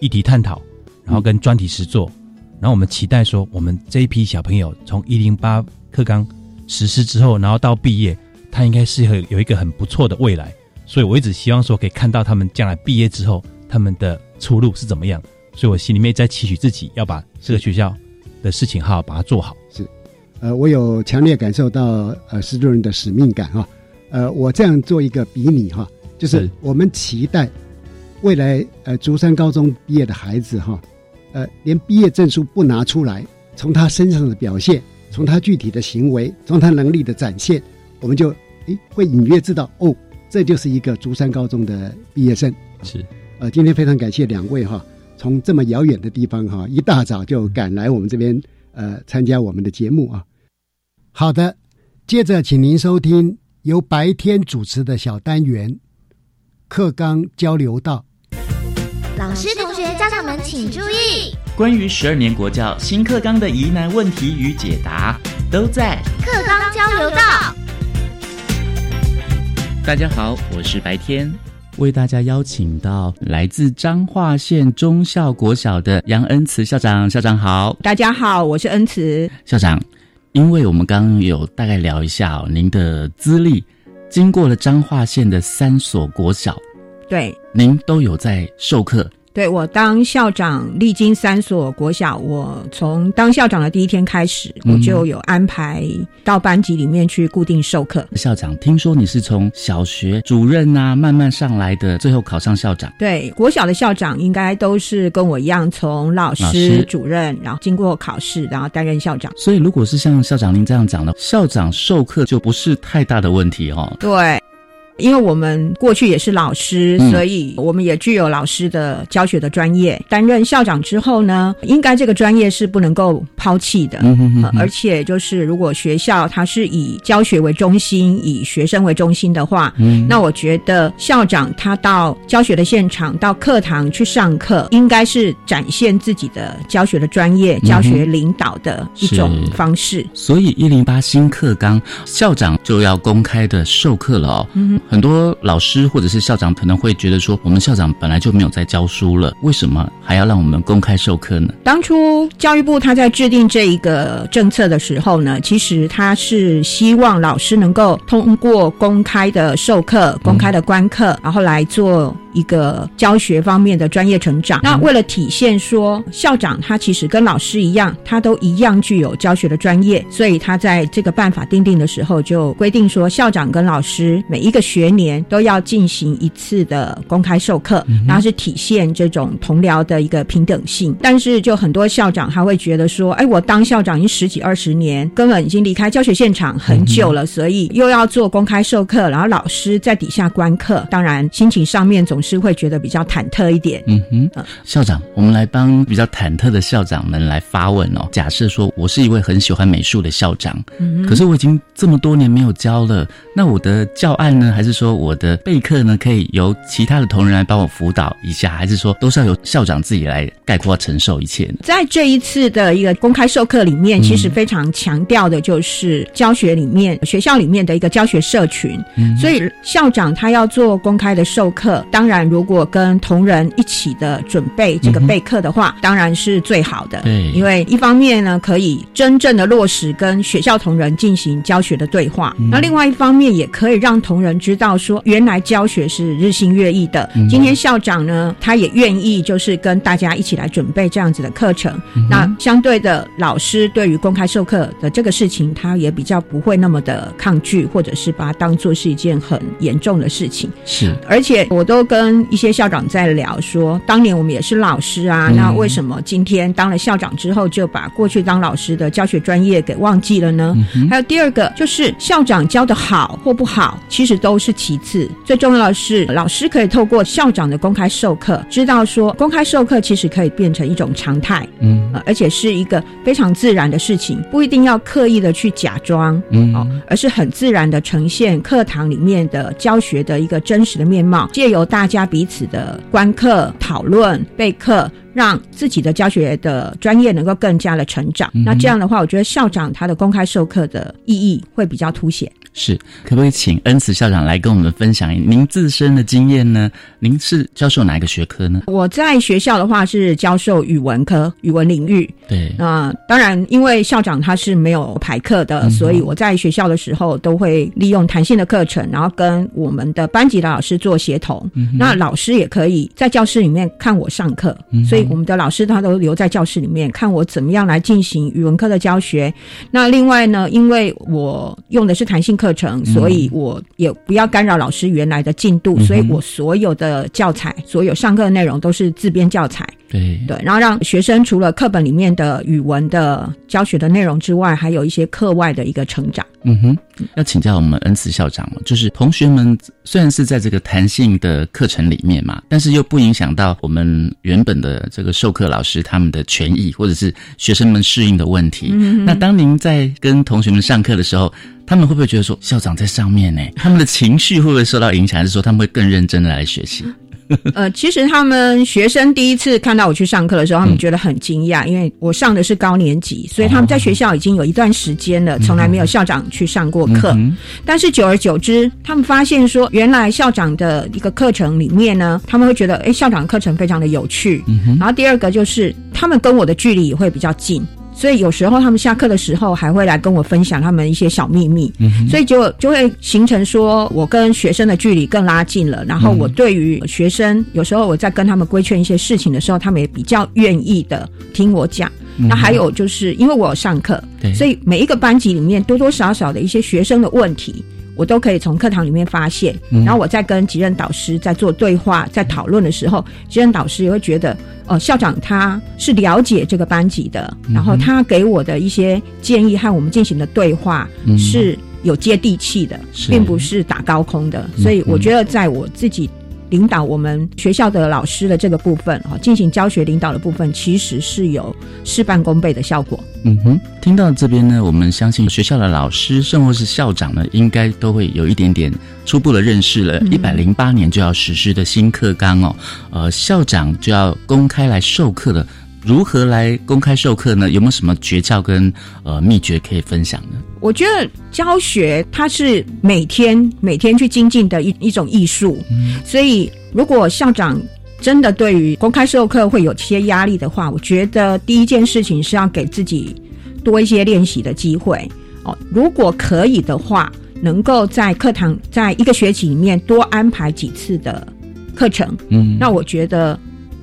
Speaker 3: 议题探讨，然后跟专题实作，然后我们期待说，我们这一批小朋友从一零八课纲实施之后，然后到毕业，他应该是有有一个很不错的未来。所以我一直希望说，可以看到他们将来毕业之后，他们的出路是怎么样。所以我心里面在期许自己要把这个学校的事情好好把它做好。
Speaker 1: 是，呃，我有强烈感受到呃施主任的使命感哈。呃，我这样做一个比拟哈，就是我们期待未来呃竹山高中毕业的孩子哈，呃，连毕业证书不拿出来，从他身上的表现，从他具体的行为，从他能力的展现，我们就诶会隐约知道哦，这就是一个竹山高中的毕业生。
Speaker 3: 是，
Speaker 1: 呃，今天非常感谢两位哈。从这么遥远的地方哈，一大早就赶来我们这边呃参加我们的节目啊。好的，接着请您收听由白天主持的小单元课纲交流道。
Speaker 7: 老师、同学、家长们请注意，
Speaker 5: 关于十二年国教新课纲的疑难问题与解答，都在
Speaker 7: 课纲交流道。
Speaker 5: 大家好，我是白天。为大家邀请到来自彰化县中校国小的杨恩慈校长，校长好，
Speaker 8: 大家好，我是恩慈
Speaker 5: 校长。因为我们刚刚有大概聊一下哦，您的资历经过了彰化县的三所国小，
Speaker 8: 对，
Speaker 5: 您都有在授课。
Speaker 8: 对我当校长，历经三所国小，我从当校长的第一天开始，我就有安排到班级里面去固定授课。
Speaker 5: 校长，听说你是从小学主任啊慢慢上来的，最后考上校长。
Speaker 8: 对，国小的校长应该都是跟我一样，从老师、主任，然后经过考试，然后担任校长。
Speaker 5: 所以，如果是像校长您这样讲的，校长授课就不是太大的问题哦。
Speaker 8: 对。因为我们过去也是老师，所以我们也具有老师的教学的专业。担任校长之后呢，应该这个专业是不能够抛弃的。嗯而且就是如果学校它是以教学为中心，以学生为中心的话，嗯，那我觉得校长他到教学的现场，到课堂去上课，应该是展现自己的教学的专业、教学领导的一种方式。
Speaker 5: 所以一零八新课纲，校长就要公开的授课了哦。嗯，很多老师或者是校长可能会觉得说，我们校长本来就没有在教书了，为什么还要让我们公开授课呢？
Speaker 8: 当初教育部他在制定这一个政策的时候呢，其实他是希望老师能够通过公开的授课、公开的观课，然后来做。一个教学方面的专业成长。那为了体现说校长他其实跟老师一样，他都一样具有教学的专业，所以他在这个办法定定的时候就规定说，校长跟老师每一个学年都要进行一次的公开授课，然后是体现这种同僚的一个平等性。但是就很多校长他会觉得说，哎，我当校长已经十几二十年，根本已经离开教学现场很久了，所以又要做公开授课，然后老师在底下观课，当然心情上面总。是会觉得比较忐忑一点。
Speaker 5: 嗯哼，校长，我们来帮比较忐忑的校长们来发问哦。假设说我是一位很喜欢美术的校长，可是我已经这么多年没有教了，那我的教案呢？还是说我的备课呢？可以由其他的同仁来帮我辅导一下，还是说都是要由校长自己来概括承受一切呢？
Speaker 8: 在这一次的一个公开授课里面，其实非常强调的就是教学里面学校里面的一个教学社群，所以校长他要做公开的授课，当然。然，如果跟同仁一起的准备这个备课的话，当然是最好的。
Speaker 5: 对，
Speaker 8: 因为一方面呢，可以真正的落实跟学校同仁进行教学的对话；那另外一方面，也可以让同仁知道说，原来教学是日新月异的。今天校长呢，他也愿意就是跟大家一起来准备这样子的课程。那相对的，老师对于公开授课的这个事情，他也比较不会那么的抗拒，或者是把它当做是一件很严重的事情。
Speaker 5: 是，
Speaker 8: 而且我都跟。跟一些校长在聊，说当年我们也是老师啊，那为什么今天当了校长之后，就把过去当老师的教学专业给忘记了呢？还有第二个，就是校长教的好或不好，其实都是其次，最重要的是老师可以透过校长的公开授课，知道说公开授课其实可以变成一种常态，嗯，而且是一个非常自然的事情，不一定要刻意的去假装，嗯，哦，而是很自然的呈现课堂里面的教学的一个真实的面貌，借由大。加彼此的观课、讨论、备课，让自己的教学的专业能够更加的成长。那这样的话，我觉得校长他的公开授课的意义会比较凸显。
Speaker 5: 是，可不可以请恩慈校长来跟我们分享您自身的经验呢？您是教授哪一个学科呢？
Speaker 8: 我在学校的话是教授语文科，语文领域。
Speaker 5: 对，
Speaker 8: 那当然，因为校长他是没有排课的，所以我在学校的时候都会利用弹性的课程，然后跟我们的班级的老师做协同。那老师也可以在教室里面看我上课，所以我们的老师他都留在教室里面看我怎么样来进行语文科的教学。那另外呢，因为我用的是弹性。课程，所以我也不要干扰老师原来的进度，所以我所有的教材、所有上课的内容都是自编教材。
Speaker 5: 对
Speaker 8: 对，然后让学生除了课本里面的语文的教学的内容之外，还有一些课外的一个成长。
Speaker 5: 嗯哼，要请教我们恩慈校长就是同学们虽然是在这个弹性的课程里面嘛，但是又不影响到我们原本的这个授课老师他们的权益，或者是学生们适应的问题。那当您在跟同学们上课的时候，他们会不会觉得说校长在上面呢？他们的情绪会不会受到影响，还是说他们会更认真的来学习？[laughs]
Speaker 8: 呃，其实他们学生第一次看到我去上课的时候，他们觉得很惊讶，因为我上的是高年级，所以他们在学校已经有一段时间了，从来没有校长去上过课。但是久而久之，他们发现说，原来校长的一个课程里面呢，他们会觉得，哎，校长的课程非常的有趣。然后第二个就是，他们跟我的距离也会比较近。所以有时候他们下课的时候还会来跟我分享他们一些小秘密，所以就就会形成说我跟学生的距离更拉近了。然后我对于学生，有时候我在跟他们规劝一些事情的时候，他们也比较愿意的听我讲。那还有就是因为我有上课，所以每一个班级里面多多少少的一些学生的问题。我都可以从课堂里面发现，然后我在跟几任导师在做对话、在讨论的时候，几任导师也会觉得，呃，校长他是了解这个班级的，然后他给我的一些建议和我们进行的对话是有接地气的，并不是打高空的。所以我觉得，在我自己领导我们学校的老师的这个部分，哈，进行教学领导的部分，其实是有事半功倍的效果。
Speaker 5: 嗯哼，听到这边呢，我们相信学校的老师，甚或是校长呢，应该都会有一点点初步的认识了。一百零八年就要实施的新课纲哦，呃，校长就要公开来授课了。如何来公开授课呢？有没有什么诀窍跟呃秘诀可以分享呢？
Speaker 8: 我觉得教学它是每天每天去精进的一一种艺术，所以如果校长真的对于公开授课会有些压力的话，我觉得第一件事情是要给自己多一些练习的机会哦。如果可以的话，能够在课堂在一个学期里面多安排几次的课程，嗯，那我觉得。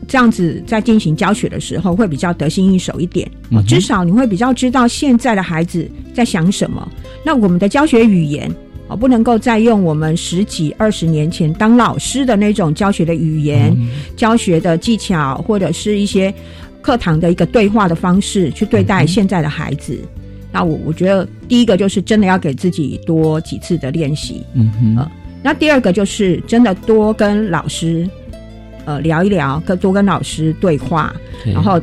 Speaker 8: 这样子在进行教学的时候会比较得心应手一点，至少你会比较知道现在的孩子在想什么。那我们的教学语言哦，不能够再用我们十几二十年前当老师的那种教学的语言、教学的技巧，或者是一些课堂的一个对话的方式去对待现在的孩子。那我我觉得第一个就是真的要给自己多几次的练习，嗯哼。那第二个就是真的多跟老师。呃，聊一聊，跟多跟老师对话，然后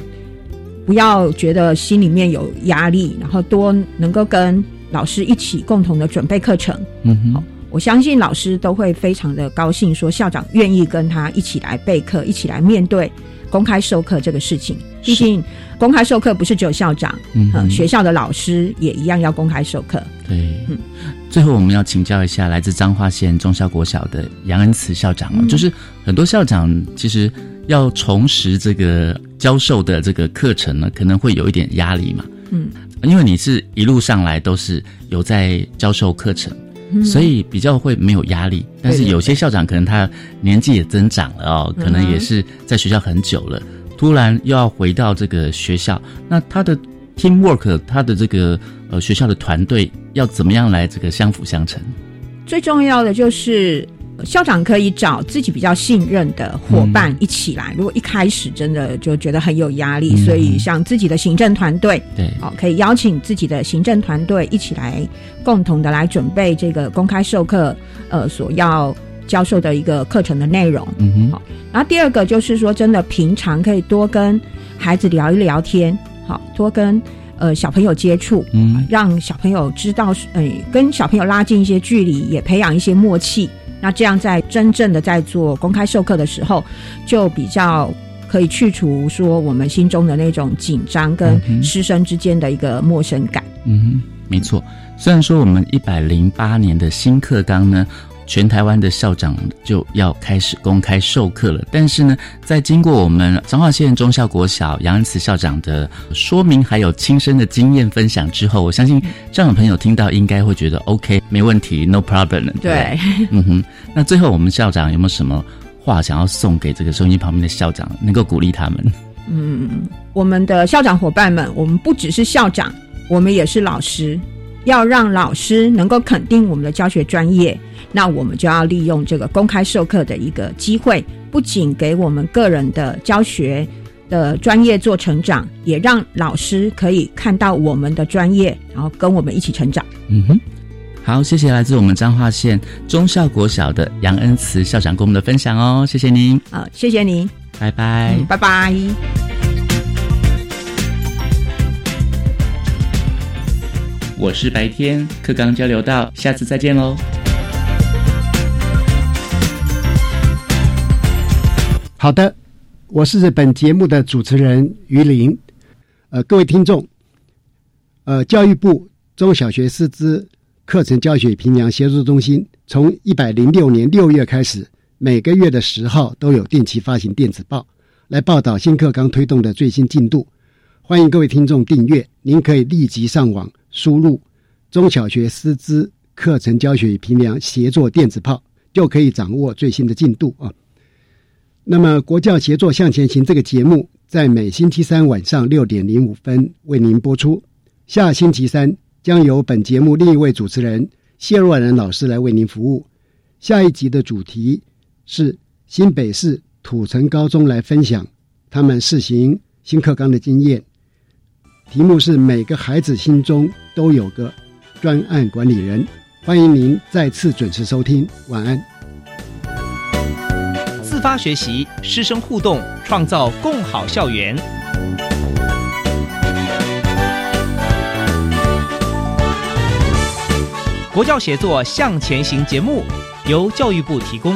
Speaker 8: 不要觉得心里面有压力，然后多能够跟老师一起共同的准备课程。嗯哼，我相信老师都会非常的高兴，说校长愿意跟他一起来备课，一起来面对公开授课这个事情。毕竟公开授课不是只有校长，嗯，学校的老师也一样要公开授课。
Speaker 5: 对，嗯。最后，我们要请教一下来自彰化县中校国小的杨恩慈校长啊，就是很多校长其实要重拾这个教授的这个课程呢，可能会有一点压力嘛。嗯，因为你是一路上来都是有在教授课程，所以比较会没有压力。但是有些校长可能他年纪也增长了哦，可能也是在学校很久了，突然又要回到这个学校，那他的。Teamwork，他的这个呃学校的团队要怎么样来这个相辅相成？
Speaker 8: 最重要的就是校长可以找自己比较信任的伙伴一起来。如果一开始真的就觉得很有压力，所以像自己的行政团队，
Speaker 5: 对，
Speaker 8: 哦，可以邀请自己的行政团队一起来，共同的来准备这个公开授课呃所要教授的一个课程的内容。嗯哼，好。然后第二个就是说，真的平常可以多跟孩子聊一聊天。好多跟呃小朋友接触，嗯，让小朋友知道，呃，跟小朋友拉近一些距离，也培养一些默契。那这样在真正的在做公开授课的时候，就比较可以去除说我们心中的那种紧张跟师生之间的一个陌生感。
Speaker 5: 嗯，没错。虽然说我们一百零八年的新课纲呢。全台湾的校长就要开始公开授课了，但是呢，在经过我们彰化县中校国小杨恩慈校长的说明，还有亲身的经验分享之后，我相信这样的朋友听到应该会觉得 OK，没问题，No problem。
Speaker 8: 对，
Speaker 5: 嗯哼。那最后我们校长有没有什么话想要送给这个收音旁边的校长，能够鼓励他们？
Speaker 8: 嗯，我们的校长伙伴们，我们不只是校长，我们也是老师，要让老师能够肯定我们的教学专业。那我们就要利用这个公开授课的一个机会，不仅给我们个人的教学的专业做成长，也让老师可以看到我们的专业，然后跟我们一起成长。
Speaker 5: 嗯哼，好，谢谢来自我们彰化县中校国小的杨恩慈校长跟我们的分享哦，谢谢您。
Speaker 8: 好，谢谢您，
Speaker 5: 拜拜，
Speaker 8: 拜拜。
Speaker 5: 我是白天课刚交流到，下次再见喽。
Speaker 1: 好的，我是本节目的主持人于林。呃，各位听众，呃，教育部中小学师资课程教学评量协助中心从一百零六年六月开始，每个月的十号都有定期发行电子报，来报道新课纲推动的最新进度。欢迎各位听众订阅，您可以立即上网输入“中小学师资课程教学与评量协作电子报”，就可以掌握最新的进度啊。那么，国教协作向前行这个节目在每星期三晚上六点零五分为您播出。下星期三将由本节目另一位主持人谢若兰老师来为您服务。下一集的主题是新北市土城高中来分享他们试行新课纲的经验。题目是每个孩子心中都有个专案管理人。欢迎您再次准时收听，晚安。
Speaker 9: 自发学习，师生互动，创造共好校园。国教协作向前行节目由教育部提供。